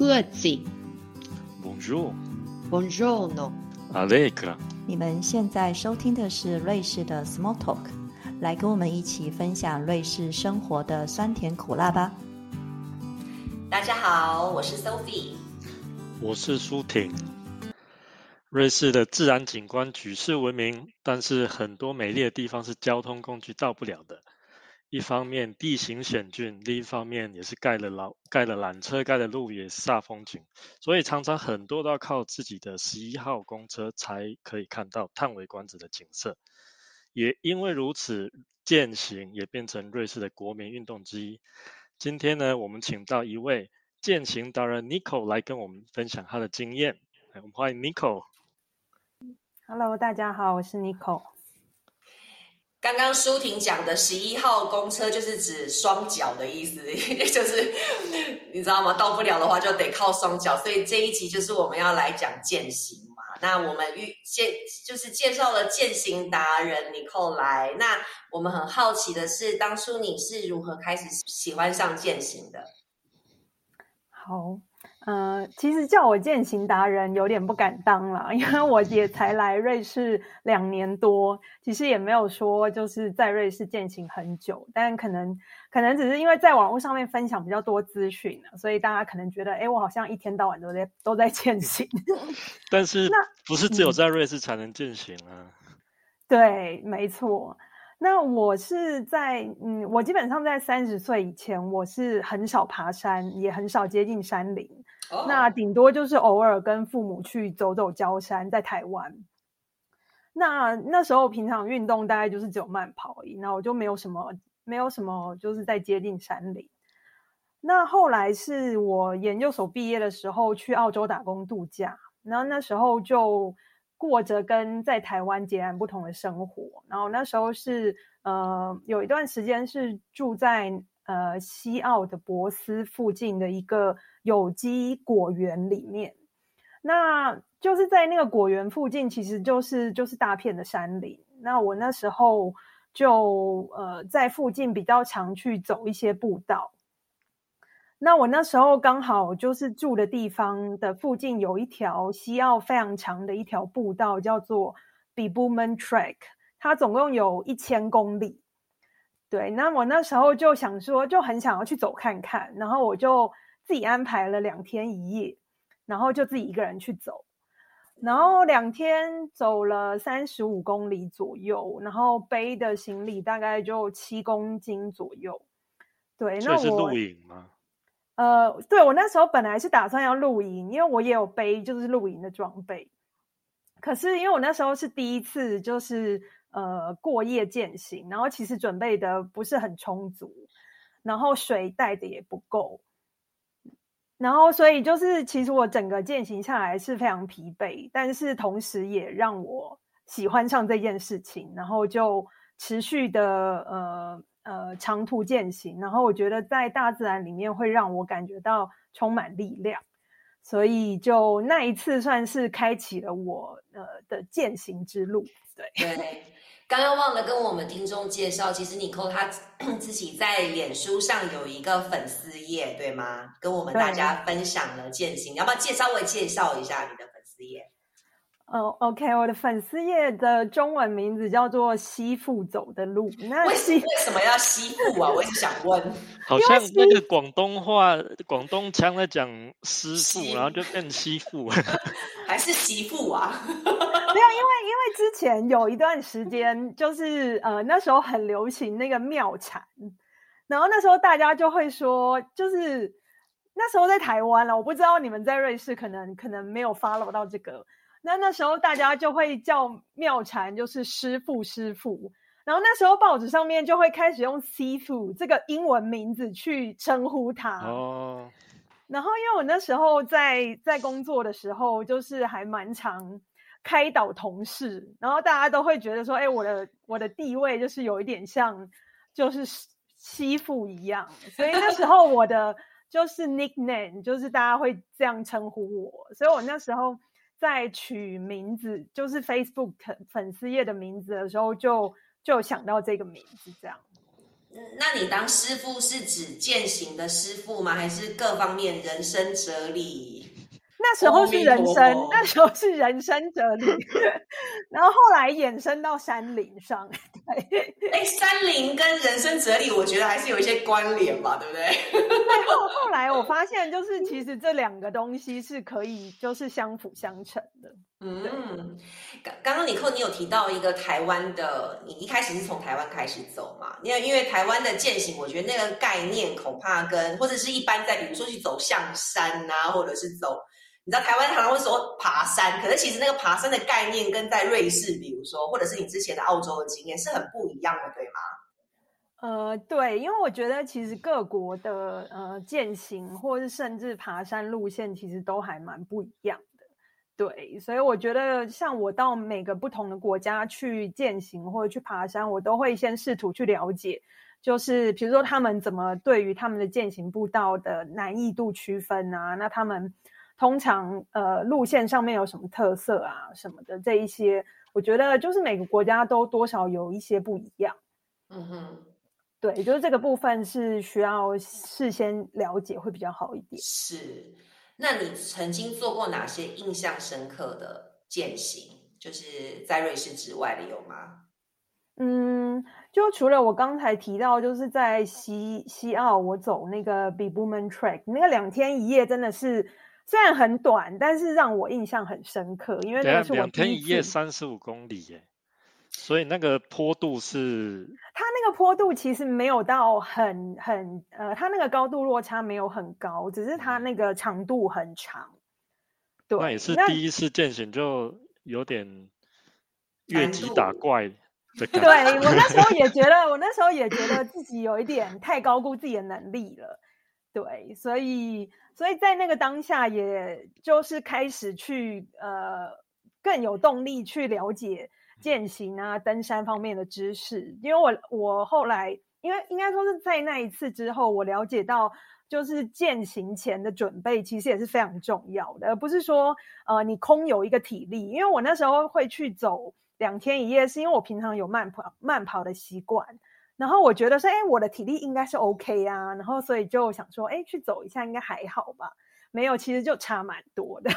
盒子。Bonjour, Buongiorno。Allegra。你们现在收听的是瑞士的 Small Talk，来跟我们一起分享瑞士生活的酸甜苦辣吧。大家好，我是 Sophie。我是舒婷。瑞士的自然景观举世闻名，但是很多美丽的地方是交通工具到不了的。一方面地形险峻，另一方面也是盖了老盖了缆车，盖的路也煞风景，所以常常很多都要靠自己的十一号公车才可以看到叹为观止的景色。也因为如此，健行也变成瑞士的国民运动之一。今天呢，我们请到一位健行达人 Nico 来跟我们分享他的经验。我们欢迎 Nico。Hello，大家好，我是 Nico。刚刚舒婷讲的十一号公车就是指双脚的意思，就是你知道吗？到不了的话就得靠双脚，所以这一集就是我们要来讲践行嘛。那我们遇介就是介绍了践行达人 Nicole 来，那我们很好奇的是，当初你是如何开始喜欢上践行的？好，呃，其实叫我践行达人有点不敢当啦，因为我也才来瑞士两年多，其实也没有说就是在瑞士践行很久，但可能可能只是因为在网络上面分享比较多资讯了，所以大家可能觉得，哎，我好像一天到晚都在都在践行。但是那不是只有嗯在瑞士才能践行啊？对，没错。那我是在嗯，我基本上在三十岁以前，我是很少爬山，也很少接近山林。哦那顶多就是偶尔跟父母去走走郊山，在台湾。那那时候平常运动大概就是只有慢跑而已，那我就没有什么没有什么就是在接近山林。那后来是我研究所毕业的时候去澳洲打工度假，然后那时候就过着跟在台湾截然不同的生活。然后那时候是呃有一段时间是住在呃西澳的博斯附近的一个有机果园里面，那就是在那个果园附近，其实就是就是大片的山林。那我那时候就呃在附近比较常去走一些步道。那我那时候刚好就是住的地方的附近有一条西澳非常长的一条步道，叫做 b i b u m a n Track，它总共有一千公里。对，那我那时候就想说，就很想要去走看看，然后我就自己安排了两天一夜，然后就自己一个人去走，然后两天走了三十五公里左右，然后背的行李大概就七公斤左右。对，那我是露营吗？呃，对我那时候本来是打算要露营，因为我也有背就是露营的装备。可是因为我那时候是第一次，就是呃过夜践行，然后其实准备的不是很充足，然后水带的也不够，然后所以就是其实我整个践行下来是非常疲惫，但是同时也让我喜欢上这件事情，然后就持续的呃呃长途践行，然后我觉得在大自然里面会让我感觉到充满力量，所以就那一次算是开启了我呃的践行之路。对，对，刚刚忘了跟我们听众介绍，其实你扣他自己在脸书上有一个粉丝页，对吗？跟我们大家分享了践行，要不要介稍微介绍一下你的粉丝页？呃，OK，我的粉丝页的中文名字叫做“西富走的路”。那为西为什么要西富啊？我一直想问。好像那个广东话、广东腔在讲师媳傅，然后就变西富。还是媳妇啊？没有，因为因为之前有一段时间，就是呃那时候很流行那个妙产，然后那时候大家就会说，就是那时候在台湾了，我不知道你们在瑞士可能可能没有 follow 到这个，那那时候大家就会叫妙禅就是师傅师傅，然后那时候报纸上面就会开始用师傅这个英文名字去称呼他。哦，然后因为我那时候在在工作的时候，就是还蛮常开导同事，然后大家都会觉得说，哎，我的我的地位就是有一点像就是师傅一样，所以那时候我的就是 nickname 就是大家会这样称呼我，所以我那时候在取名字，就是 Facebook 粉丝页的名字的时候就，就想到这个名字这样。那你当师傅是指践行的师傅吗？还是各方面人生哲理？那时候是人生，那时候是人生哲理，然后后来衍生到山林上。对，哎，山林跟人生哲理，我觉得还是有一些关联吧，对不对？后后来我发现，就是其实这两个东西是可以就是相辅相成的。嗯，刚刚刚你扣，你有提到一个台湾的，你一开始是从台湾开始走嘛？因为因为台湾的践行，我觉得那个概念恐怕跟或者是一般在比如说去走象山啊，或者是走。你知道台湾常常会说爬山，可是其实那个爬山的概念跟在瑞士，比如说或者是你之前的澳洲的经验是很不一样的，对吗？呃，对，因为我觉得其实各国的呃践行或是甚至爬山路线其实都还蛮不一样的，对，所以我觉得像我到每个不同的国家去践行或者去爬山，我都会先试图去了解，就是比如说他们怎么对于他们的践行步道的难易度区分啊，那他们。通常，呃，路线上面有什么特色啊，什么的这一些，我觉得就是每个国家都多少有一些不一样。嗯哼，对，就是这个部分是需要事先了解会比较好一点。是，那你曾经做过哪些印象深刻的践行？就是在瑞士之外的有吗？嗯，就除了我刚才提到，就是在西西澳，我走那个 b i b o m a n Track，那个两天一夜真的是。虽然很短，但是让我印象很深刻，因为那是我两天一夜三十五公里耶，所以那个坡度是它那个坡度其实没有到很很呃，它那个高度落差没有很高，只是它那个长度很长。对，那也是第一次践行，就有点越级打怪。对我那时候也觉 得，我那时候也觉得自己有一点太高估自己的能力了。对，所以。所以在那个当下，也就是开始去呃更有动力去了解践行啊、登山方面的知识。因为我我后来，因为应该说是在那一次之后，我了解到，就是践行前的准备其实也是非常重要的，而不是说呃你空有一个体力。因为我那时候会去走两天一夜，是因为我平常有慢跑慢跑的习惯。然后我觉得说，哎，我的体力应该是 OK 啊，然后所以就想说，哎，去走一下应该还好吧？没有，其实就差蛮多的。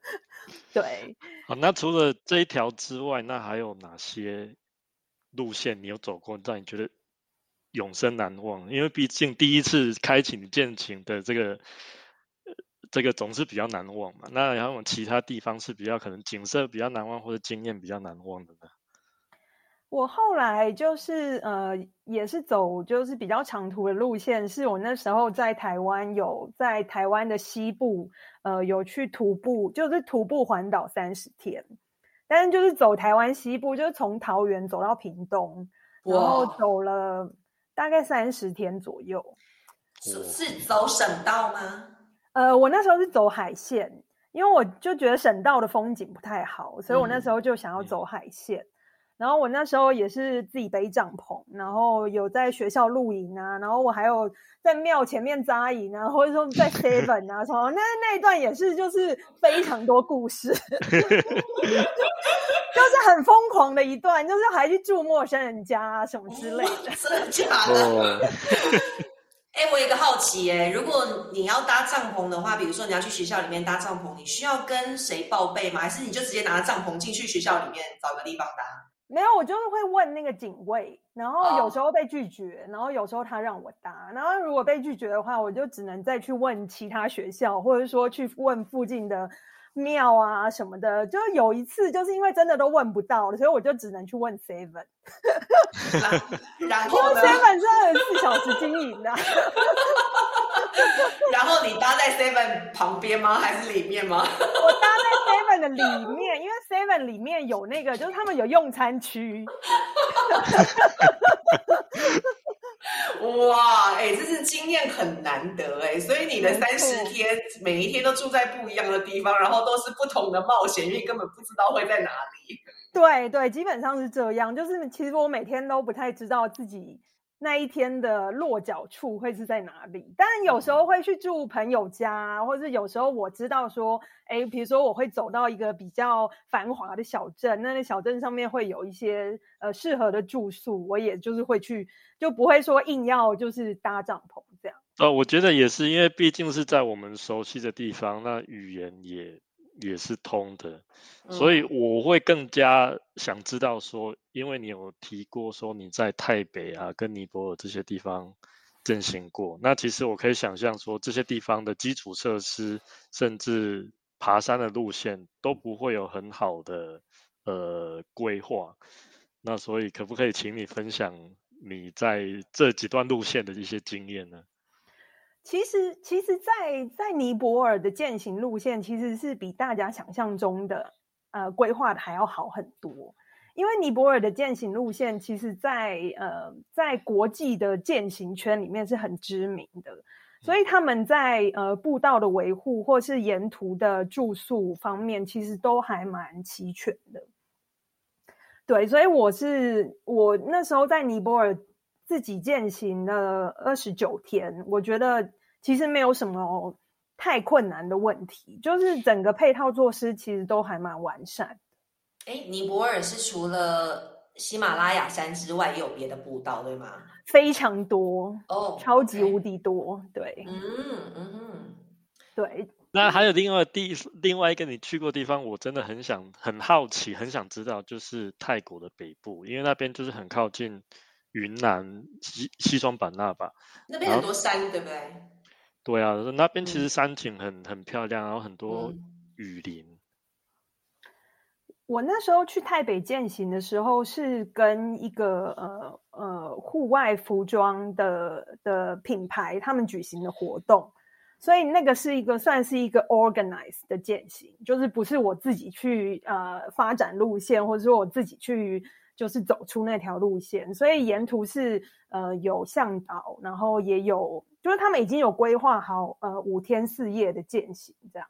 对。好，那除了这一条之外，那还有哪些路线你有走过，让你觉得永生难忘？因为毕竟第一次开启你践行的这个，这个总是比较难忘嘛。那然后其他地方是比较可能景色比较难忘，或者经验比较难忘的呢？我后来就是呃，也是走就是比较长途的路线，是我那时候在台湾有在台湾的西部呃有去徒步，就是徒步环岛三十天，但是就是走台湾西部，就是从桃园走到屏东，然后走了大概三十天左右。是是走省道吗？呃，我那时候是走海线，因为我就觉得省道的风景不太好，所以我那时候就想要走海线。然后我那时候也是自己背帐篷，然后有在学校露营啊，然后我还有在庙前面扎营啊，或者说在 seven 啊什么，那那一段也是就是非常多故事，就是很疯狂的一段，就是还去住陌生人家啊什么之类的，真的假的？哎，我有一个好奇，哎，如果你要搭帐篷的话，比如说你要去学校里面搭帐篷，你需要跟谁报备吗？还是你就直接拿着帐篷进去学校里面找个地方搭？没有，我就是会问那个警卫，然后有时候被拒绝，然后有时候他让我搭，然后如果被拒绝的话，我就只能再去问其他学校，或者说去问附近的庙啊什么的。就有一次，就是因为真的都问不到了，所以我就只能去问 Seven。然后 Seven 真的四小时经营的。然后你搭在 Seven 旁边吗？还是里面吗？我搭在 Seven 的里面，因为 Seven 里面有那个，就是他们有用餐区。哇，哎，这是经验很难得哎，所以你的三十天，每一天都住在不一样的地方，然后都是不同的冒险，因为根本不知道会在哪里。对对，基本上是这样，就是其实我每天都不太知道自己。那一天的落脚处会是在哪里。当然，有时候会去住朋友家，或者有时候我知道说，哎，比如说我会走到一个比较繁华的小镇，那那小镇上面会有一些呃适合的住宿，我也就是会去，就不会说硬要就是搭帐篷这样。呃，我觉得也是，因为毕竟是在我们熟悉的地方，那语言也也是通的，所以我会更加想知道说，因为你有提过说你在台北啊跟尼泊尔这些地方进行过，那其实我可以想象说这些地方的基础设施，甚至爬山的路线都不会有很好的呃规划，那所以可不可以请你分享你在这几段路线的一些经验呢？其实，其实，在在尼泊尔的践行路线，其实是比大家想象中的呃规划的还要好很多。因为尼泊尔的践行路线，其实，在呃在国际的践行圈里面是很知名的，所以他们在呃步道的维护或是沿途的住宿方面，其实都还蛮齐全的。对，所以我是我那时候在尼泊尔自己践行了二十九天，我觉得。其实没有什么太困难的问题，就是整个配套措施其实都还蛮完善。哎，尼泊尔是除了喜马拉雅山之外，也有别的步道，对吗？非常多哦，超级无敌多。对，嗯嗯，对。那还有另外地另外一个你去过地方，我真的很想很好奇，很想知道，就是泰国的北部，因为那边就是很靠近云南西西双版纳吧？那边很多山，对不对？对啊，那边其实山景很很漂亮，然后很多雨林。我那时候去台北践行的时候，是跟一个呃呃户外服装的的品牌他们举行的活动，所以那个是一个算是一个 organized 的践行，就是不是我自己去呃发展路线，或者说我自己去就是走出那条路线，所以沿途是呃有向导，然后也有。就是他们已经有规划好，呃，五天四夜的践行这样，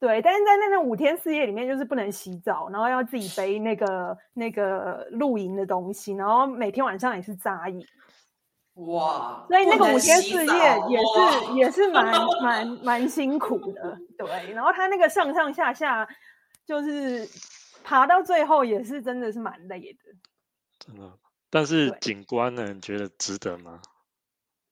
对。但是在那那五天四夜里面，就是不能洗澡，然后要自己背那个那个露营的东西，然后每天晚上也是扎营。哇！所以那个五天四夜也是也是蛮 蛮蛮辛苦的，对。然后他那个上上下下，就是爬到最后也是真的是蛮累的，真的。但是景观呢，你觉得值得吗？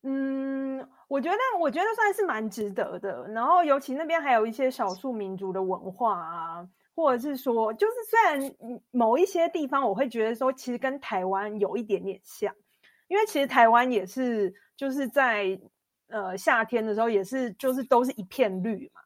嗯，我觉得我觉得算是蛮值得的。然后，尤其那边还有一些少数民族的文化啊，或者是说，就是虽然某一些地方我会觉得说，其实跟台湾有一点点像，因为其实台湾也是就是在呃夏天的时候也是就是都是一片绿嘛。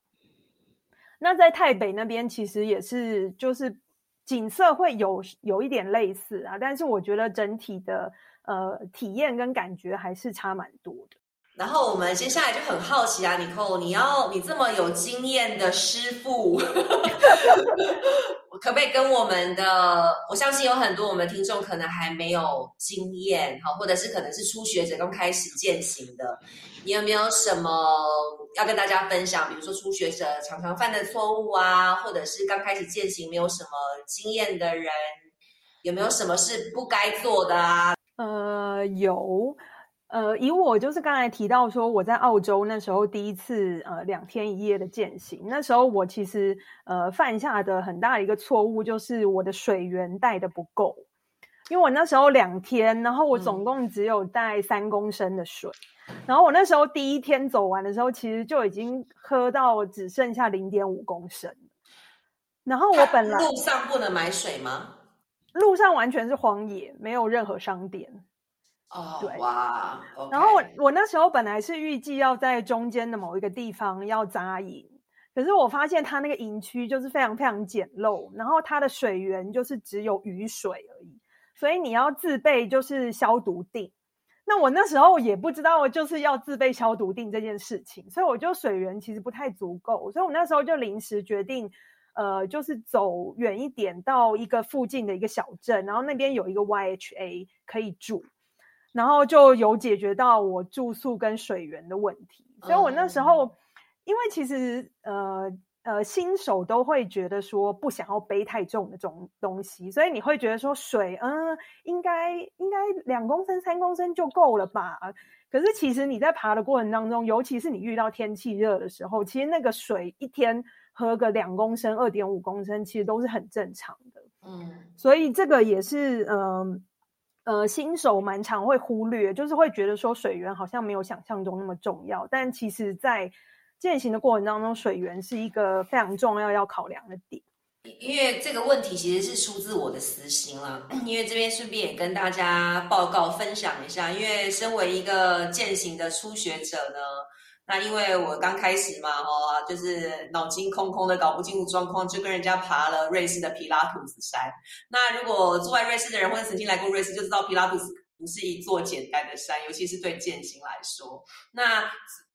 那在台北那边其实也是就是景色会有有一点类似啊，但是我觉得整体的。呃，体验跟感觉还是差蛮多的。然后我们接下来就很好奇啊，你扣，你要你这么有经验的师傅，可不可以跟我们的？我相信有很多我们听众可能还没有经验，哈，或者是可能是初学者刚开始践行的，你有没有什么要跟大家分享？比如说初学者常常犯的错误啊，或者是刚开始践行没有什么经验的人，有没有什么是不该做的啊？呃，有，呃，以我就是刚才提到说，我在澳洲那时候第一次呃两天一夜的践行，那时候我其实呃犯下的很大的一个错误就是我的水源带的不够，因为我那时候两天，然后我总共只有带三公升的水，然后我那时候第一天走完的时候，其实就已经喝到只剩下零点五公升，然后我本来路上不能买水吗？路上完全是荒野，没有任何商店。哦，对哇。然后我我那时候本来是预计要在中间的某一个地方要扎营，可是我发现它那个营区就是非常非常简陋，然后它的水源就是只有雨水而已，所以你要自备就是消毒锭。那我那时候也不知道就是要自备消毒锭这件事情，所以我就水源其实不太足够，所以我那时候就临时决定。呃，就是走远一点到一个附近的一个小镇，然后那边有一个 YHA 可以住，然后就有解决到我住宿跟水源的问题。所以我那时候，因为其实呃呃新手都会觉得说不想要背太重的这种东西，所以你会觉得说水，嗯，应该应该两公升、三公升就够了吧？可是其实你在爬的过程当中，尤其是你遇到天气热的时候，其实那个水一天喝个两公升、二点五公升，其实都是很正常的。嗯，所以这个也是，嗯呃，新手蛮常会忽略，就是会觉得说水源好像没有想象中那么重要，但其实在践行的过程当中，水源是一个非常重要要考量的点。因为这个问题其实是出自我的私心啦，因为这边顺便也跟大家报告分享一下，因为身为一个践行的初学者呢，那因为我刚开始嘛，哦，就是脑筋空空的，搞不清楚状况，就跟人家爬了瑞士的皮拉图斯山。那如果住在瑞士的人或者曾经来过瑞士，就知道皮拉图斯不是一座简单的山，尤其是对健行来说。那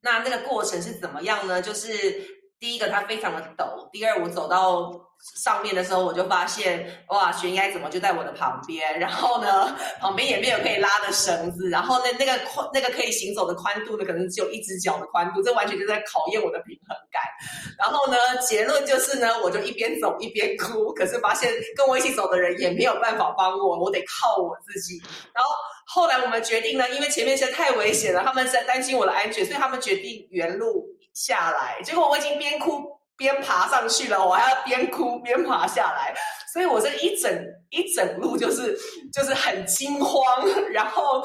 那那个过程是怎么样呢？就是第一个，它非常的陡；第二，我走到上面的时候，我就发现，哇，悬崖怎么就在我的旁边？然后呢，旁边也没有可以拉的绳子，然后那那个宽那个可以行走的宽度呢，可能只有一只脚的宽度，这完全就在考验我的平衡感。然后呢，结论就是呢，我就一边走一边哭，可是发现跟我一起走的人也没有办法帮我，我得靠我自己。然后后来我们决定呢，因为前面实在太危险了，他们在担心我的安全，所以他们决定原路下来。结果我已经边哭。边爬上去了，我还要边哭边爬下来，所以我这一整一整路就是就是很惊慌，然后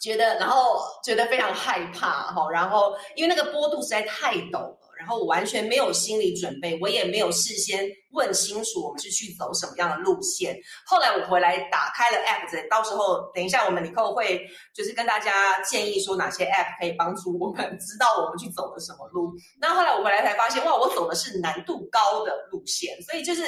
觉得然后觉得非常害怕哈，然后因为那个坡度实在太陡。然后我完全没有心理准备，我也没有事先问清楚我们是去走什么样的路线。后来我回来打开了 app，到时候等一下我们以后会就是跟大家建议说哪些 app 可以帮助我们知道我们去走了什么路。那后来我回来才发现，哇，我走的是难度高的路线，所以就是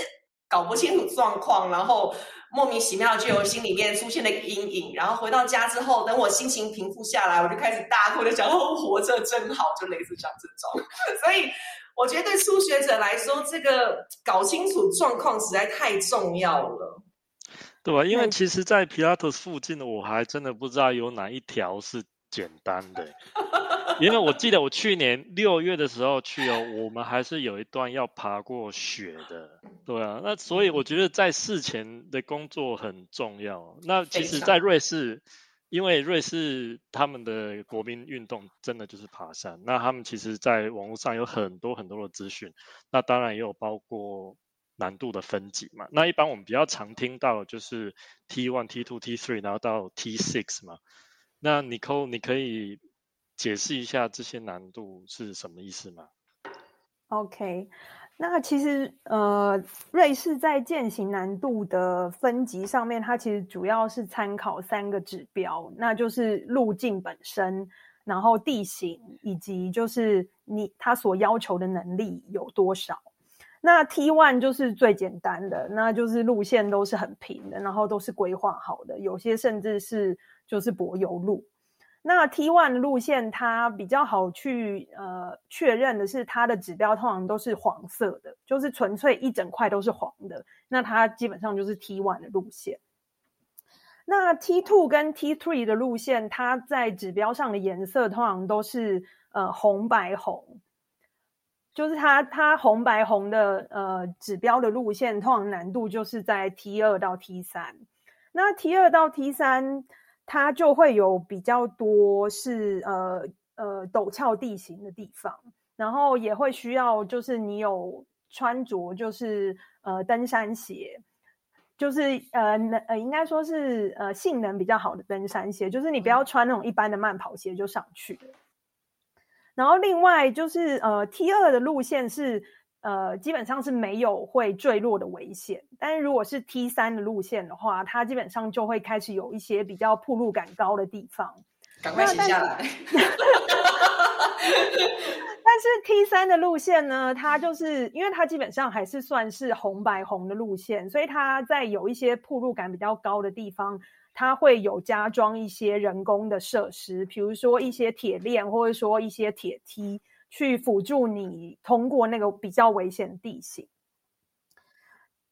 搞不清楚状况，然后。莫名其妙就有心里面出现了一个阴影，然后回到家之后，等我心情平复下来，我就开始大哭，就想哦，活着真好，就类似像这种。所以我觉得对初学者来说，这个搞清楚状况实在太重要了。对吧？因为其实，在皮拉托斯附近的，我还真的不知道有哪一条是简单的。因为我记得我去年六月的时候去哦，我们还是有一段要爬过雪的，对啊，那所以我觉得在事前的工作很重要。那其实，在瑞士，因为瑞士他们的国民运动真的就是爬山，那他们其实在网络上有很多很多的资讯，那当然也有包括难度的分级嘛。那一般我们比较常听到就是 T one、T two、T three，然后到 T six 嘛。那 Nicole，你可以。解释一下这些难度是什么意思吗？OK，那其实呃，瑞士在践行难度的分级上面，它其实主要是参考三个指标，那就是路径本身，然后地形，以及就是你它所要求的能力有多少。那 T one 就是最简单的，那就是路线都是很平的，然后都是规划好的，有些甚至是就是柏油路。那 T one 的路线，它比较好去呃确认的是，它的指标通常都是黄色的，就是纯粹一整块都是黄的。那它基本上就是 T one 的路线。那 T two 跟 T three 的路线，它在指标上的颜色通常都是呃红白红，就是它它红白红的呃指标的路线，通常难度就是在 T 二到 T 三。那 T 二到 T 三。它就会有比较多是呃呃陡峭地形的地方，然后也会需要就是你有穿着就是呃登山鞋，就是呃应该说是呃性能比较好的登山鞋，就是你不要穿那种一般的慢跑鞋就上去了。然后另外就是呃 T 二的路线是。呃，基本上是没有会坠落的危险，但是如果是 T 三的路线的话，它基本上就会开始有一些比较铺路感高的地方。赶快写下来。但是 T 三的路线呢，它就是因为它基本上还是算是红白红的路线，所以它在有一些铺路感比较高的地方，它会有加装一些人工的设施，比如说一些铁链，或者说一些铁梯。去辅助你通过那个比较危险的地形。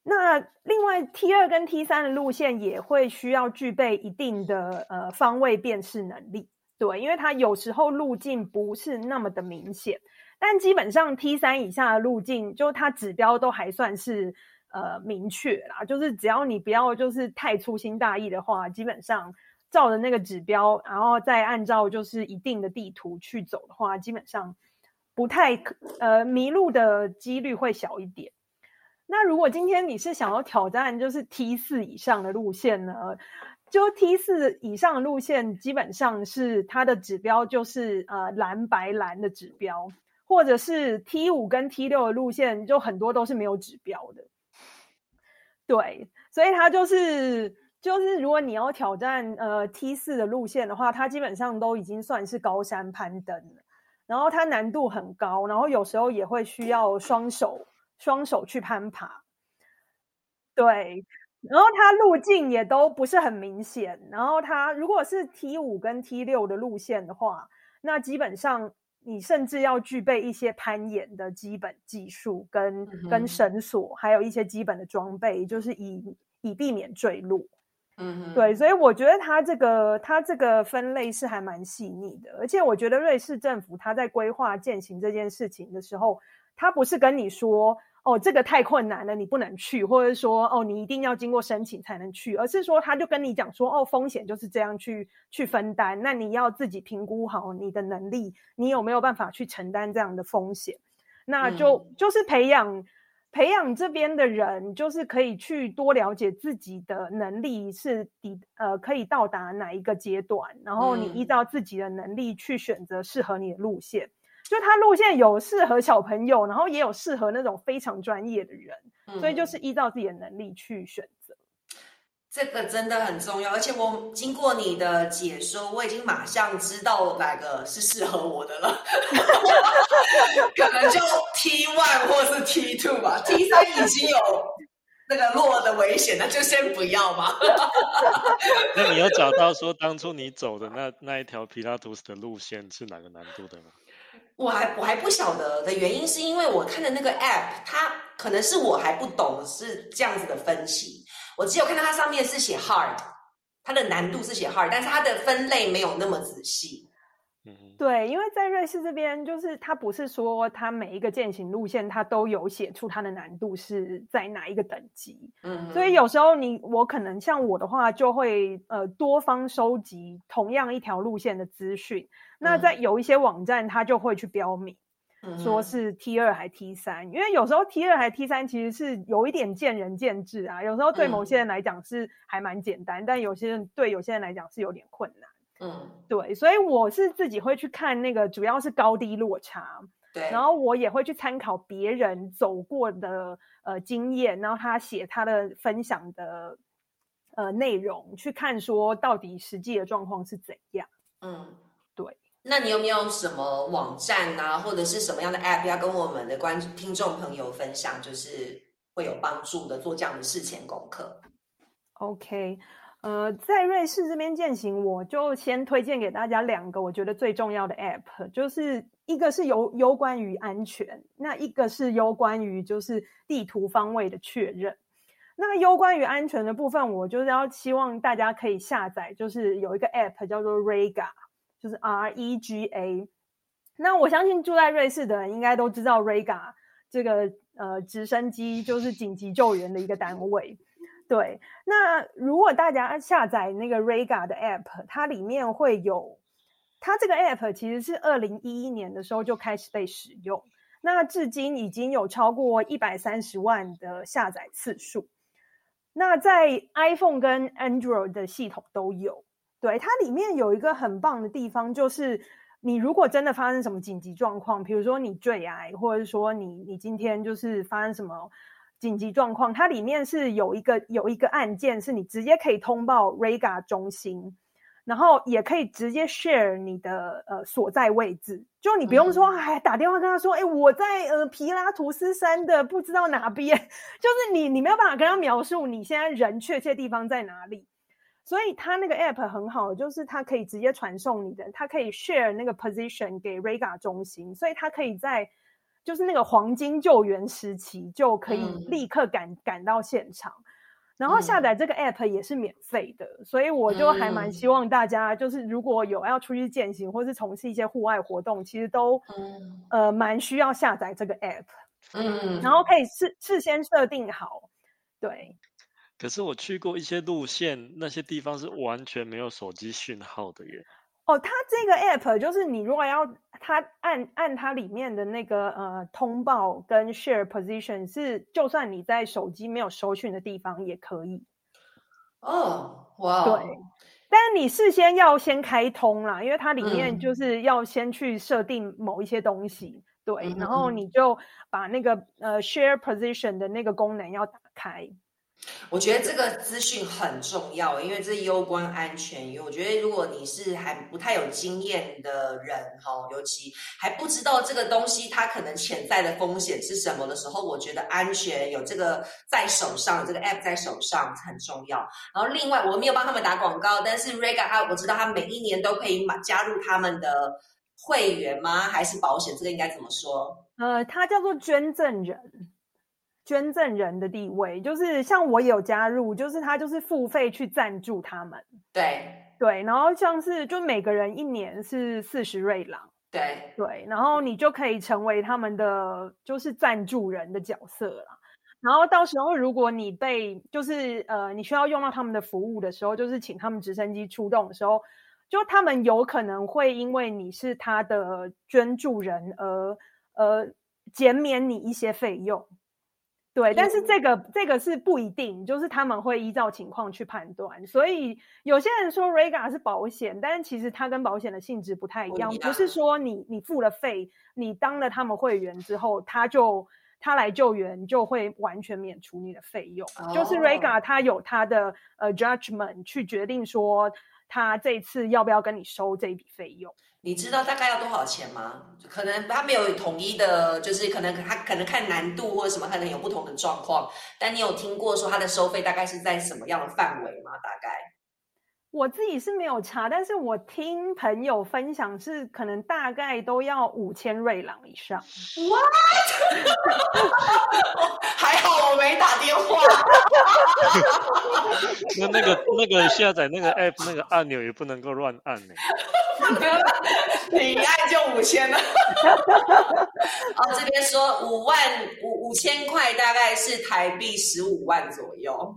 那另外 T 二跟 T 三的路线也会需要具备一定的呃方位辨识能力，对，因为它有时候路径不是那么的明显，但基本上 T 三以下的路径，就它指标都还算是呃明确啦。就是只要你不要就是太粗心大意的话，基本上照着那个指标，然后再按照就是一定的地图去走的话，基本上不太呃迷路的几率会小一点。那如果今天你是想要挑战就是 T 四以上的路线呢？就 T 四以上的路线，基本上是它的指标就是呃蓝白蓝的指标，或者是 T 五跟 T 六的路线，就很多都是没有指标的。对，所以它就是就是如果你要挑战呃 T 四的路线的话，它基本上都已经算是高山攀登了，然后它难度很高，然后有时候也会需要双手双手去攀爬。对。然后它路径也都不是很明显。然后它如果是 T 五跟 T 六的路线的话，那基本上你甚至要具备一些攀岩的基本技术，跟跟绳索，还有一些基本的装备，就是以以避免坠落。嗯，对。所以我觉得它这个它这个分类是还蛮细腻的，而且我觉得瑞士政府它在规划践行这件事情的时候，它不是跟你说。哦，这个太困难了，你不能去，或者说哦，你一定要经过申请才能去，而是说他就跟你讲说，哦，风险就是这样去去分担，那你要自己评估好你的能力，你有没有办法去承担这样的风险？那就就是培养培养这边的人，就是可以去多了解自己的能力是抵呃可以到达哪一个阶段，然后你依照自己的能力去选择适合你的路线。就他路线有适合小朋友，然后也有适合那种非常专业的人，所以就是依照自己的能力去选择。这个真的很重要，而且我经过你的解说，我已经马上知道哪个是适合我的了。可能就 T one 或是 T two 吧，T 三已经有那个落的危险，那就先不要吧。那你有找到说当初你走的那那一条皮拉图斯的路线是哪个难度的吗？我还我还不晓得的原因，是因为我看的那个 app，它可能是我还不懂是这样子的分析。我只有看到它上面是写 hard，它的难度是写 hard，但是它的分类没有那么仔细。对，因为在瑞士这边，就是它不是说它每一个践行路线，它都有写出它的难度是在哪一个等级。嗯，所以有时候你我可能像我的话，就会呃多方收集同样一条路线的资讯。那在有一些网站，它就会去标明，说是 T 二还 T 三，因为有时候 T 二还 T 三其实是有一点见仁见智啊。有时候对某些人来讲是还蛮简单，但有些人对有些人来讲是有点困难。嗯，对，所以我是自己会去看那个，主要是高低落差，对，然后我也会去参考别人走过的呃经验，然后他写他的分享的呃内容，去看说到底实际的状况是怎样。嗯，对。那你有没有什么网站啊，或者是什么样的 App 要跟我们的观听众朋友分享，就是会有帮助的做这样的事前功课？OK。呃，在瑞士这边践行，我就先推荐给大家两个我觉得最重要的 App，就是一个是有有关于安全，那一个是有关于就是地图方位的确认。那有关于安全的部分，我就是要希望大家可以下载，就是有一个 App 叫做 Rega，就是 R E G A。那我相信住在瑞士的人应该都知道 Rega 这个呃直升机就是紧急救援的一个单位。对，那如果大家下载那个 Rega 的 App，它里面会有，它这个 App 其实是二零一一年的时候就开始被使用，那至今已经有超过一百三十万的下载次数。那在 iPhone 跟 Android 的系统都有。对，它里面有一个很棒的地方，就是你如果真的发生什么紧急状况，比如说你坠崖，或者说你你今天就是发生什么。紧急状况，它里面是有一个有一个按键，是你直接可以通报 Rega 中心，然后也可以直接 share 你的呃所在位置，就你不用说哎打电话跟他说，哎我在呃皮拉图斯山的不知道哪边，就是你你没有办法跟他描述你现在人确切地方在哪里，所以它那个 app 很好，就是它可以直接传送你的，它可以 share 那个 position 给 Rega 中心，所以它可以在。就是那个黄金救援时期，就可以立刻赶赶到现场。然后下载这个 app 也是免费的，所以我就还蛮希望大家就是如果有要出去践行或是从事一些户外活动，其实都呃蛮需要下载这个 app，嗯，然后可以事事先设定好，对。可是我去过一些路线，那些地方是完全没有手机讯号的耶。哦，它这个 app 就是你如果要它按按它里面的那个呃通报跟 share position 是，就算你在手机没有收讯的地方也可以。哦，哇，对，但是你事先要先开通啦，因为它里面就是要先去设定某一些东西，对，然后你就把那个呃 share position 的那个功能要打开。我觉得这个资讯很重要，因为这攸关安全。因为我觉得，如果你是还不太有经验的人，哈，尤其还不知道这个东西它可能潜在的风险是什么的时候，我觉得安全有这个在手上，这个 app 在手上很重要。然后，另外我没有帮他们打广告，但是 Rega 他我知道他每一年都可以买加入他们的会员吗？还是保险？这个应该怎么说？呃，它叫做捐赠人。捐赠人的地位，就是像我有加入，就是他就是付费去赞助他们。对对，然后像是就每个人一年是四十瑞郎。对对，然后你就可以成为他们的就是赞助人的角色了。然后到时候如果你被就是呃你需要用到他们的服务的时候，就是请他们直升机出动的时候，就他们有可能会因为你是他的捐助人而呃减免你一些费用。对，但是这个这个是不一定，就是他们会依照情况去判断。所以有些人说 Rega 是保险，但是其实它跟保险的性质不太一样，不是说你你付了费，你当了他们会员之后，他就他来救援就会完全免除你的费用。就是 Rega 他有他的呃 judgment 去决定说他这次要不要跟你收这一笔费用。你知道大概要多少钱吗？可能他没有统一的，就是可能他可能看难度或者什么，可能有不同的状况。但你有听过说他的收费大概是在什么样的范围吗？大概我自己是没有查，但是我听朋友分享是可能大概都要五千瑞郎以上。What？还好我没打电话。那那个那个下载那个 app 那个按钮也不能够乱按呢。你按就五千了。哦，这边说五万五五千块，大概是台币十五万左右。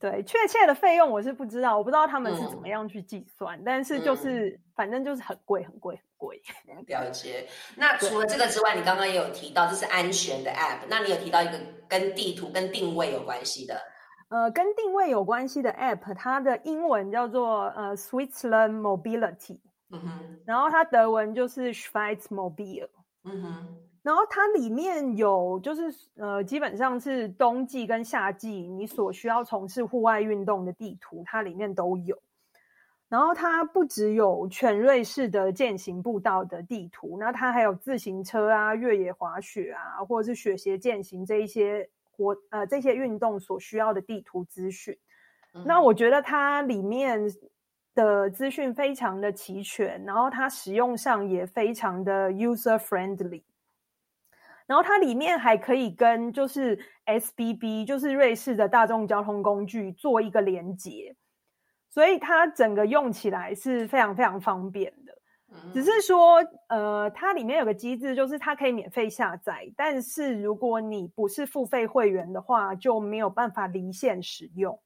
对，确切的费用我是不知道，我不知道他们是怎么样去计算，但是就是反正就是很贵，很贵，很贵。了解。那除了这个之外，你刚刚也有提到这是安全的 app，那你有提到一个跟地图、跟定位有关系的。呃，跟定位有关系的 app，它的英文叫做呃 Switzerland Mobility。嗯哼，然后它德文就是 Schweiz Mobil。嗯哼，然后它里面有就是呃，基本上是冬季跟夏季你所需要从事户外运动的地图，它里面都有。然后它不只有全瑞士的践行步道的地图，那它还有自行车啊、越野滑雪啊，或者是雪鞋践行这一些活呃这些运动所需要的地图资讯。那我觉得它里面。的资讯非常的齐全，然后它使用上也非常的 user friendly，然后它里面还可以跟就是 SBB，就是瑞士的大众交通工具做一个连接，所以它整个用起来是非常非常方便的。只是说，呃，它里面有个机制，就是它可以免费下载，但是如果你不是付费会员的话，就没有办法离线使用。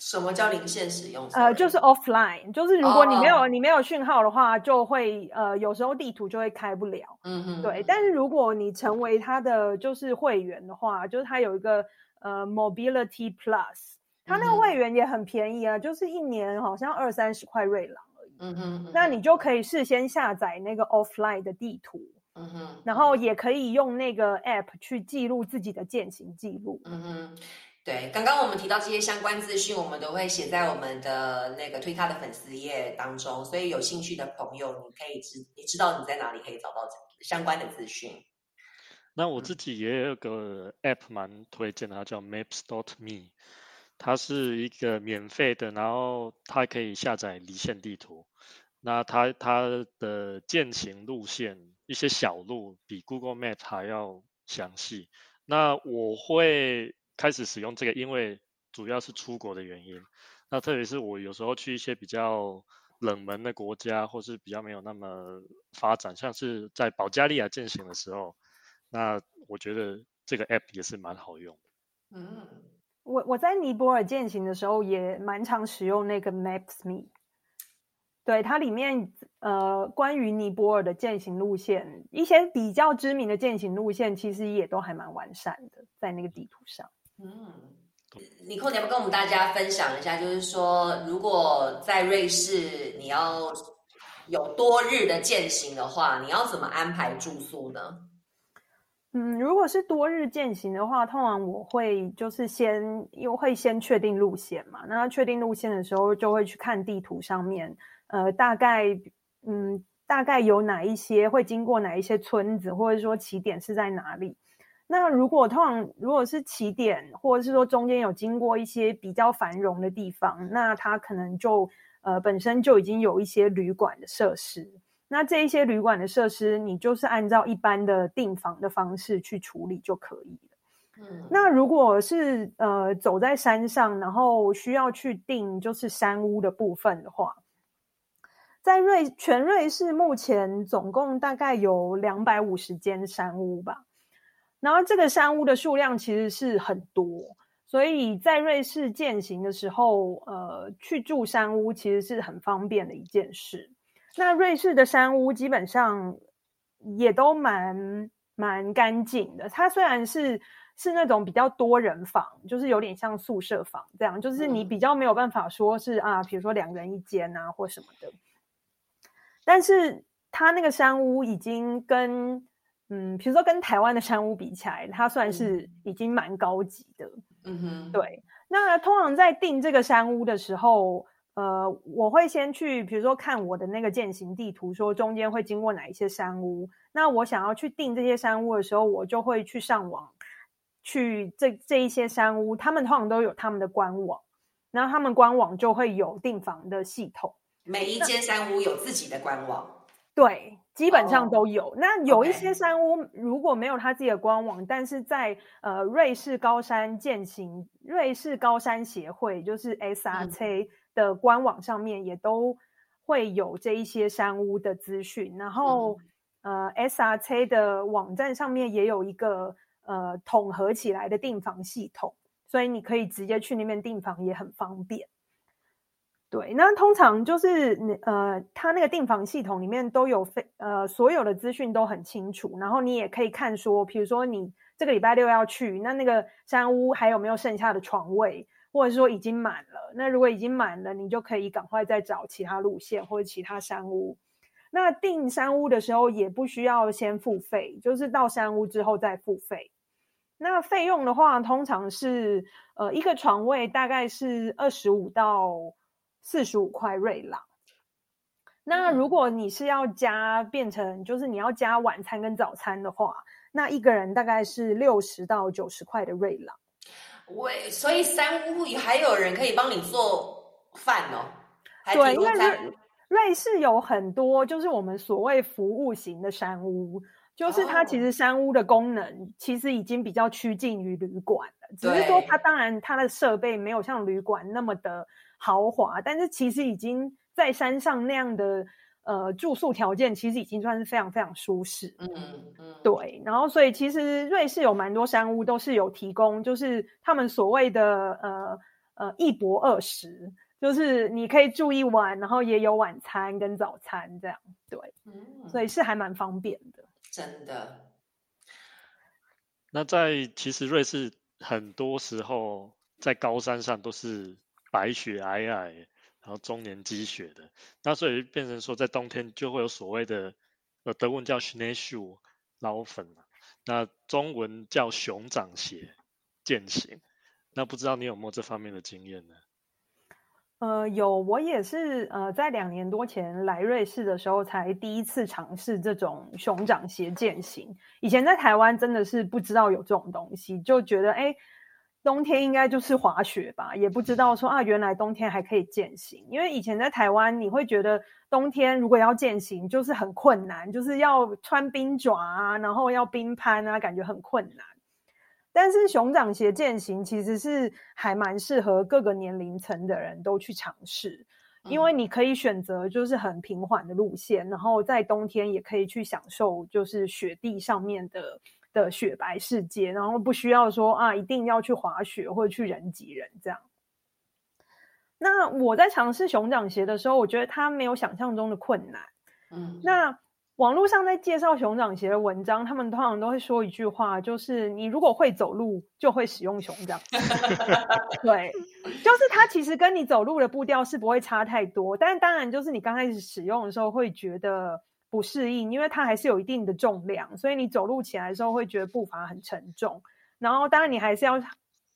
什么叫零线使用？呃，就是 offline，就是如果你没有你没有讯号的话，就会呃有时候地图就会开不了。嗯哼，对。但是如果你成为他的就是会员的话，就是他有一个呃 Mobility Plus，他那个会员也很便宜啊，就是一年好像二三十块瑞郎而已。嗯哼，那你就可以事先下载那个 offline 的地图。嗯哼，然后也可以用那个 app 去记录自己的践行记录。嗯哼。对，刚刚我们提到这些相关资讯，我们都会写在我们的那个推他的粉丝页当中，所以有兴趣的朋友，你可以知你知道你在哪里可以找到相关的资讯。那我自己也有个 app 蛮推荐的，它叫 Maps dot me，它是一个免费的，然后它可以下载离线地图。那它它的践行路线一些小路比 Google Map 还要详细。那我会。开始使用这个，因为主要是出国的原因。那特别是我有时候去一些比较冷门的国家，或是比较没有那么发展，像是在保加利亚践行的时候，那我觉得这个 app 也是蛮好用的。嗯，我我在尼泊尔践行的时候也蛮常使用那个 Maps.me。对它里面，呃，关于尼泊尔的践行路线，一些比较知名的践行路线，其实也都还蛮完善的，在那个地图上。嗯，尼克，你要不跟我们大家分享一下，就是说，如果在瑞士你要有多日的践行的话，你要怎么安排住宿呢？嗯，如果是多日践行的话，通常我会就是先又会先确定路线嘛。那确定路线的时候，就会去看地图上面。呃，大概嗯，大概有哪一些会经过哪一些村子，或者说起点是在哪里？那如果通常如果是起点，或者是说中间有经过一些比较繁荣的地方，那它可能就呃本身就已经有一些旅馆的设施。那这一些旅馆的设施，你就是按照一般的订房的方式去处理就可以了。嗯，那如果是呃走在山上，然后需要去订就是山屋的部分的话。在瑞全瑞士目前总共大概有两百五十间山屋吧，然后这个山屋的数量其实是很多，所以在瑞士践行的时候，呃，去住山屋其实是很方便的一件事。那瑞士的山屋基本上也都蛮蛮干净的，它虽然是是那种比较多人房，就是有点像宿舍房这样，就是你比较没有办法说是啊，比如说两人一间啊或什么的。但是它那个山屋已经跟嗯，比如说跟台湾的山屋比起来，它算是已经蛮高级的。嗯哼，对。那通常在订这个山屋的时候，呃，我会先去，比如说看我的那个践行地图，说中间会经过哪一些山屋。那我想要去订这些山屋的时候，我就会去上网，去这这一些山屋，他们通常都有他们的官网，然后他们官网就会有订房的系统。每一间山屋有自己的官网，对，基本上都有。那有一些山屋如果没有他自己的官网，但是在呃瑞士高山践行瑞士高山协会，就是 SRC 的官网上面也都会有这一些山屋的资讯。然后呃 SRC 的网站上面也有一个呃统合起来的订房系统，所以你可以直接去那边订房也很方便。对，那通常就是呃，他那个订房系统里面都有非呃所有的资讯都很清楚，然后你也可以看说，比如说你这个礼拜六要去，那那个山屋还有没有剩下的床位，或者是说已经满了？那如果已经满了，你就可以赶快再找其他路线或者其他山屋。那订山屋的时候也不需要先付费，就是到山屋之后再付费。那费用的话，通常是呃一个床位大概是二十五到。四十五块瑞郎。那如果你是要加变成，就是你要加晚餐跟早餐的话，那一个人大概是六十到九十块的瑞郎。喂，所以三屋还有人可以帮你做饭哦？对，因为瑞瑞士有很多就是我们所谓服务型的山屋，就是它其实山屋的功能其实已经比较趋近于旅馆了，只是说它当然它的设备没有像旅馆那么的。豪华，但是其实已经在山上那样的呃住宿条件，其实已经算是非常非常舒适。嗯嗯，对。然后，所以其实瑞士有蛮多山屋都是有提供，就是他们所谓的呃呃一博二十，就是你可以住一晚，然后也有晚餐跟早餐这样。对，嗯，所以是还蛮方便的。真的。那在其实瑞士很多时候在高山上都是。白雪皑皑，然后终年积雪的，那所以变成说，在冬天就会有所谓的，呃，德文叫 Schneeschuh 老粉那中文叫熊掌鞋践行。那不知道你有没有这方面的经验呢？呃，有，我也是，呃，在两年多前来瑞士的时候，才第一次尝试这种熊掌鞋践行。以前在台湾真的是不知道有这种东西，就觉得哎。冬天应该就是滑雪吧，也不知道说啊，原来冬天还可以践行。因为以前在台湾，你会觉得冬天如果要践行，就是很困难，就是要穿冰爪啊，然后要冰攀啊，感觉很困难。但是熊掌鞋践行其实是还蛮适合各个年龄层的人都去尝试，因为你可以选择就是很平缓的路线，然后在冬天也可以去享受就是雪地上面的的雪白世界，然后不需要说啊一定要去滑雪或者去人挤人这样。那我在尝试熊掌鞋的时候，我觉得它没有想象中的困难。嗯，那。网络上在介绍熊掌鞋的文章，他们通常都会说一句话，就是你如果会走路，就会使用熊掌。对，就是它其实跟你走路的步调是不会差太多，但是当然就是你刚开始使用的时候会觉得不适应，因为它还是有一定的重量，所以你走路起来的时候会觉得步伐很沉重。然后当然你还是要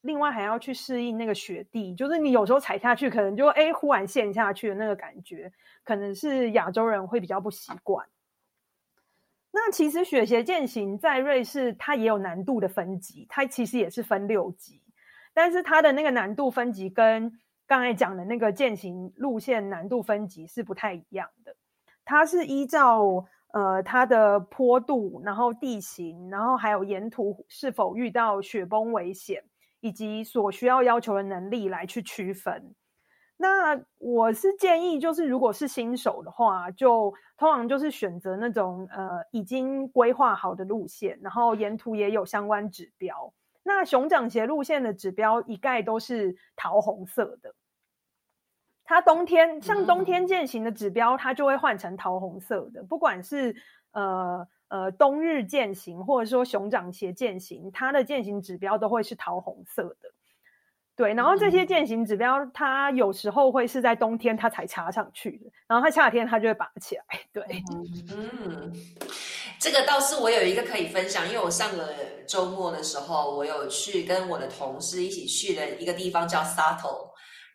另外还要去适应那个雪地，就是你有时候踩下去可能就哎忽然陷下去的那个感觉，可能是亚洲人会比较不习惯。那其实雪鞋践行在瑞士，它也有难度的分级，它其实也是分六级，但是它的那个难度分级跟刚才讲的那个践行路线难度分级是不太一样的。它是依照呃它的坡度，然后地形，然后还有沿途是否遇到雪崩危险，以及所需要要求的能力来去区分。那我是建议，就是如果是新手的话，就通常就是选择那种呃已经规划好的路线，然后沿途也有相关指标。那熊掌鞋路线的指标一概都是桃红色的。它冬天像冬天践行的指标，它就会换成桃红色的。不管是呃呃冬日践行，或者说熊掌鞋践行，它的践行指标都会是桃红色的。对，然后这些践行指标，它有时候会是在冬天它才插上去的，然后它夏天它就会拔起来。对，嗯，这个倒是我有一个可以分享，因为我上个周末的时候，我有去跟我的同事一起去的一个地方叫 Sato，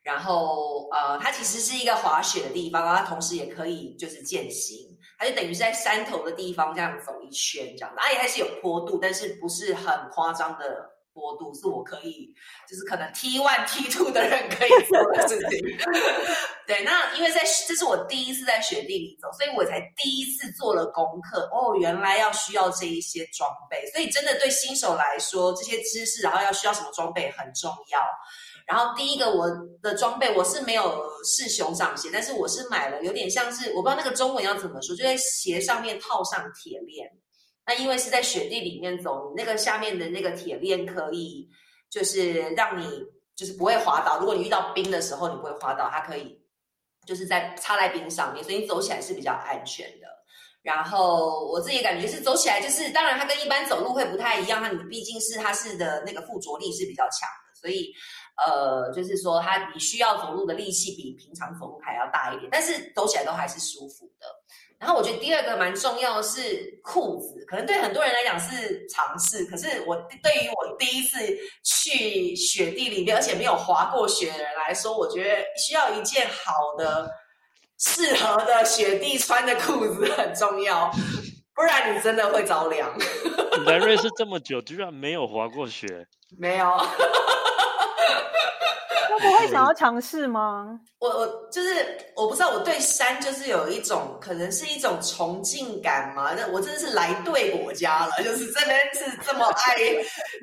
然后呃，它其实是一个滑雪的地方，然后它同时也可以就是践行，它就等于是在山头的地方这样走一圈这样，它也还是有坡度，但是不是很夸张的。坡度是我可以，就是可能 T one T two 的人可以做的事情。对，那因为在这是我第一次在雪地里走，所以我才第一次做了功课。哦，原来要需要这一些装备，所以真的对新手来说，这些知识然后要需要什么装备很重要。然后第一个我的装备我是没有是熊掌鞋，但是我是买了有点像是我不知道那个中文要怎么说，就在鞋上面套上铁链。那因为是在雪地里面走，那个下面的那个铁链可以，就是让你就是不会滑倒。如果你遇到冰的时候，你不会滑倒，它可以就是在插在冰上面，所以你走起来是比较安全的。然后我自己感觉是走起来就是，当然它跟一般走路会不太一样，它你毕竟是它是的那个附着力是比较强的，所以呃，就是说它你需要走路的力气比平常走路还要大一点，但是走起来都还是舒服的。然后我觉得第二个蛮重要的是裤子，可能对很多人来讲是尝试，可是我对于我第一次去雪地里面，而且没有滑过雪的人来说，我觉得需要一件好的、适合的雪地穿的裤子很重要，不然你真的会着凉。来瑞士这么久，居然没有滑过雪？没有。不会想要尝试吗？我我就是我不知道，我对山就是有一种可能是一种崇敬感嘛。那我真的是来对国家了，就是这边是这么爱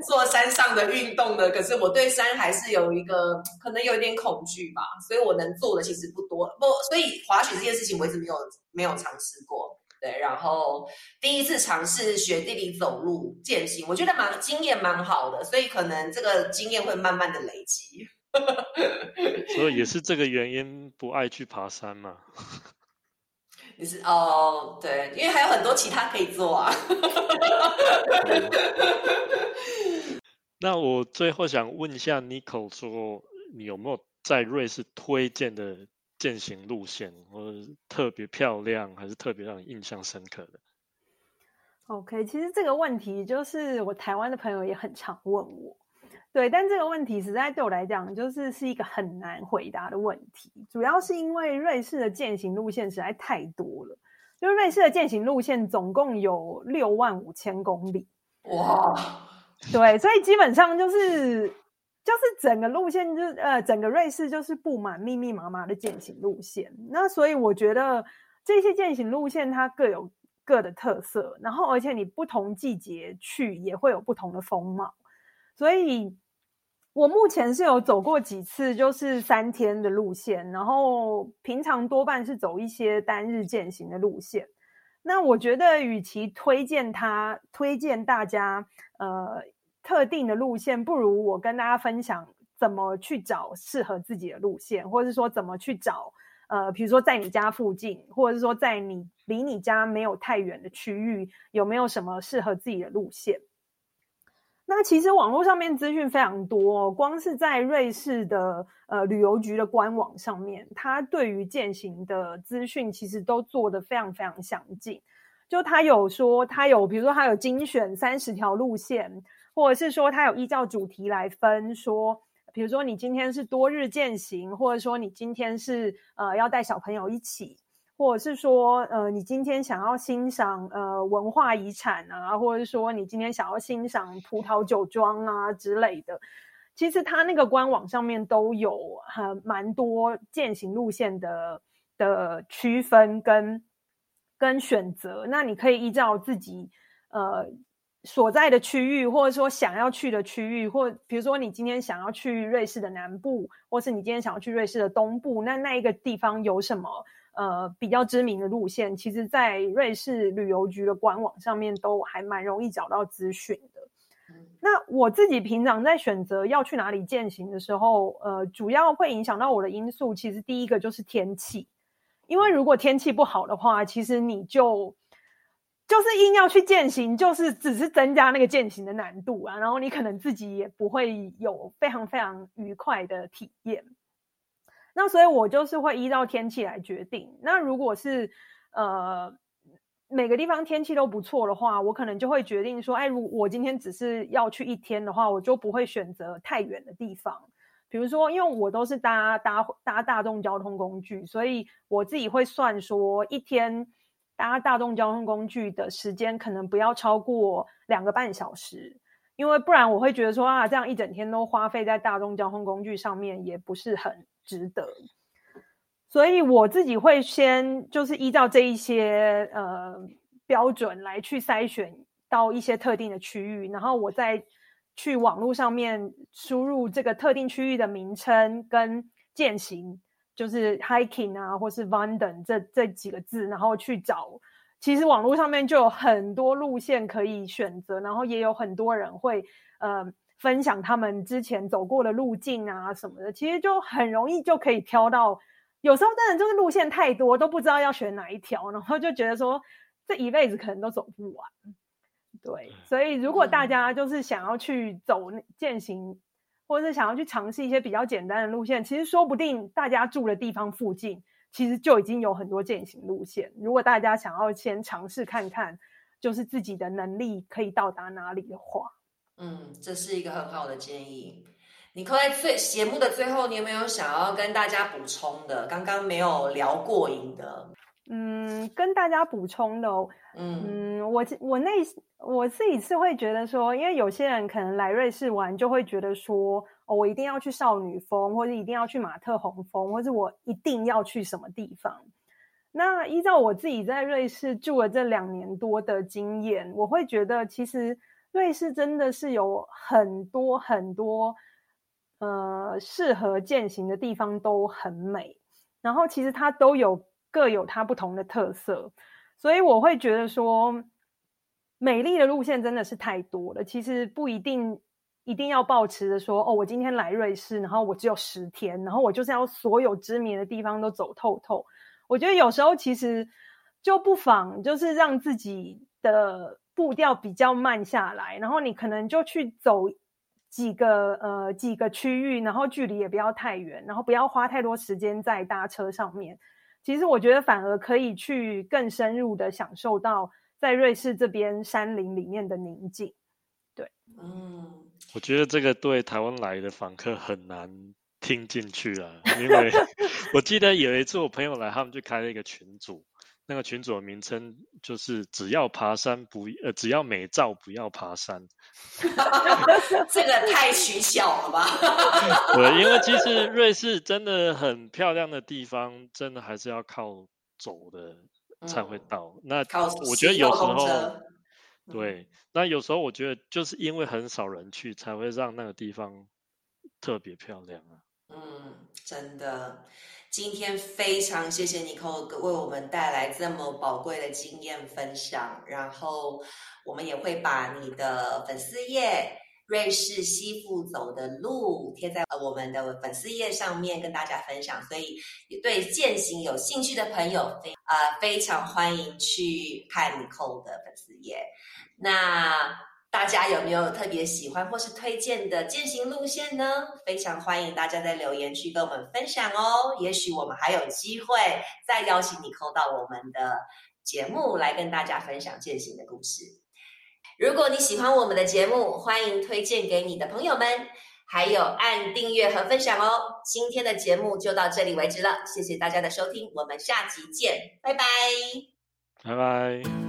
做山上的运动的，可是我对山还是有一个可能有一点恐惧吧。所以我能做的其实不多。不，所以滑雪这件事情我一直没有没有尝试过。对，然后第一次尝试雪地里走路践行，我觉得蛮经验蛮好的，所以可能这个经验会慢慢的累积。所以也是这个原因不爱去爬山嘛？你是哦，对，因为还有很多其他可以做啊。那我最后想问一下 Nico，说你有没有在瑞士推荐的践行路线，或者特别漂亮，还是特别让你印象深刻的？OK，其实这个问题就是我台湾的朋友也很常问我。对，但这个问题实在对我来讲，就是是一个很难回答的问题。主要是因为瑞士的践行路线实在太多了，就是瑞士的践行路线总共有六万五千公里。哇！对，所以基本上就是就是整个路线就是呃，整个瑞士就是布满密密麻麻的践行路线。那所以我觉得这些践行路线它各有各的特色，然后而且你不同季节去也会有不同的风貌。所以我目前是有走过几次，就是三天的路线，然后平常多半是走一些单日践行的路线。那我觉得，与其推荐他推荐大家呃特定的路线，不如我跟大家分享怎么去找适合自己的路线，或者是说怎么去找呃，比如说在你家附近，或者是说在你离你家没有太远的区域，有没有什么适合自己的路线？那其实网络上面资讯非常多，光是在瑞士的呃旅游局的官网上面，它对于践行的资讯其实都做得非常非常详尽。就它有说，它有比如说它有精选三十条路线，或者是说它有依照主题来分，说比如说你今天是多日践行，或者说你今天是呃要带小朋友一起。或者是说，呃，你今天想要欣赏呃文化遗产啊，或者是说你今天想要欣赏葡萄酒庄啊之类的，其实它那个官网上面都有很蛮多践行路线的的区分跟跟选择。那你可以依照自己呃所在的区域，或者说想要去的区域，或比如说你今天想要去瑞士的南部，或是你今天想要去瑞士的东部，那那一个地方有什么？呃，比较知名的路线，其实，在瑞士旅游局的官网上面都还蛮容易找到资讯的。那我自己平常在选择要去哪里践行的时候，呃，主要会影响到我的因素，其实第一个就是天气，因为如果天气不好的话，其实你就就是硬要去践行，就是只是增加那个践行的难度啊，然后你可能自己也不会有非常非常愉快的体验。那所以，我就是会依照天气来决定。那如果是呃每个地方天气都不错的话，我可能就会决定说，哎，如我今天只是要去一天的话，我就不会选择太远的地方。比如说，因为我都是搭搭搭大众交通工具，所以我自己会算说，一天搭大众交通工具的时间可能不要超过两个半小时，因为不然我会觉得说啊，这样一整天都花费在大众交通工具上面，也不是很。值得，所以我自己会先就是依照这一些呃标准来去筛选到一些特定的区域，然后我再去网络上面输入这个特定区域的名称跟践行，就是 hiking 啊，或是 wandern 这这几个字，然后去找。其实网络上面就有很多路线可以选择，然后也有很多人会呃。分享他们之前走过的路径啊什么的，其实就很容易就可以挑到。有时候真的就是路线太多，都不知道要选哪一条，然后就觉得说这一辈子可能都走不完。对，所以如果大家就是想要去走践行，或者是想要去尝试一些比较简单的路线，其实说不定大家住的地方附近其实就已经有很多践行路线。如果大家想要先尝试看看，就是自己的能力可以到达哪里的话。嗯，这是一个很好的建议。你扣在最节目的最后，你有没有想要跟大家补充的？刚刚没有聊过瘾的。嗯，跟大家补充的，嗯，我我那我自己是会觉得说，因为有些人可能来瑞士玩，就会觉得说，哦，我一定要去少女峰，或者一定要去马特洪峰，或者我一定要去什么地方。那依照我自己在瑞士住了这两年多的经验，我会觉得其实。瑞士真的是有很多很多，呃，适合践行的地方都很美，然后其实它都有各有它不同的特色，所以我会觉得说，美丽的路线真的是太多了。其实不一定一定要抱持着说，哦，我今天来瑞士，然后我只有十天，然后我就是要所有知名的地方都走透透。我觉得有时候其实就不妨就是让自己的。步调比较慢下来，然后你可能就去走几个呃几个区域，然后距离也不要太远，然后不要花太多时间在搭车上面。其实我觉得反而可以去更深入的享受到在瑞士这边山林里面的宁静。对，嗯，我觉得这个对台湾来的访客很难听进去啊，因为 我记得有一次我朋友来，他们就开了一个群组。那个群主的名称就是“只要爬山不呃，只要美照不要爬山” 这个太取巧了吧？对，因为其实瑞士真的很漂亮的地方，真的还是要靠走的才会到。那我觉得有时候，对，那有时候我觉得就是因为很少人去，才会让那个地方特别漂亮啊。嗯，真的，今天非常谢谢 Nicole 为我们带来这么宝贵的经验分享，然后我们也会把你的粉丝页“瑞士西富走的路”贴在我们的粉丝页上面跟大家分享，所以对践行有兴趣的朋友非呃非常欢迎去看 Nicole 的粉丝页。那大家有没有特别喜欢或是推荐的践行路线呢？非常欢迎大家在留言区跟我们分享哦。也许我们还有机会再邀请你扣到我们的节目来跟大家分享践行的故事。如果你喜欢我们的节目，欢迎推荐给你的朋友们，还有按订阅和分享哦。今天的节目就到这里为止了，谢谢大家的收听，我们下集见，拜拜，拜拜。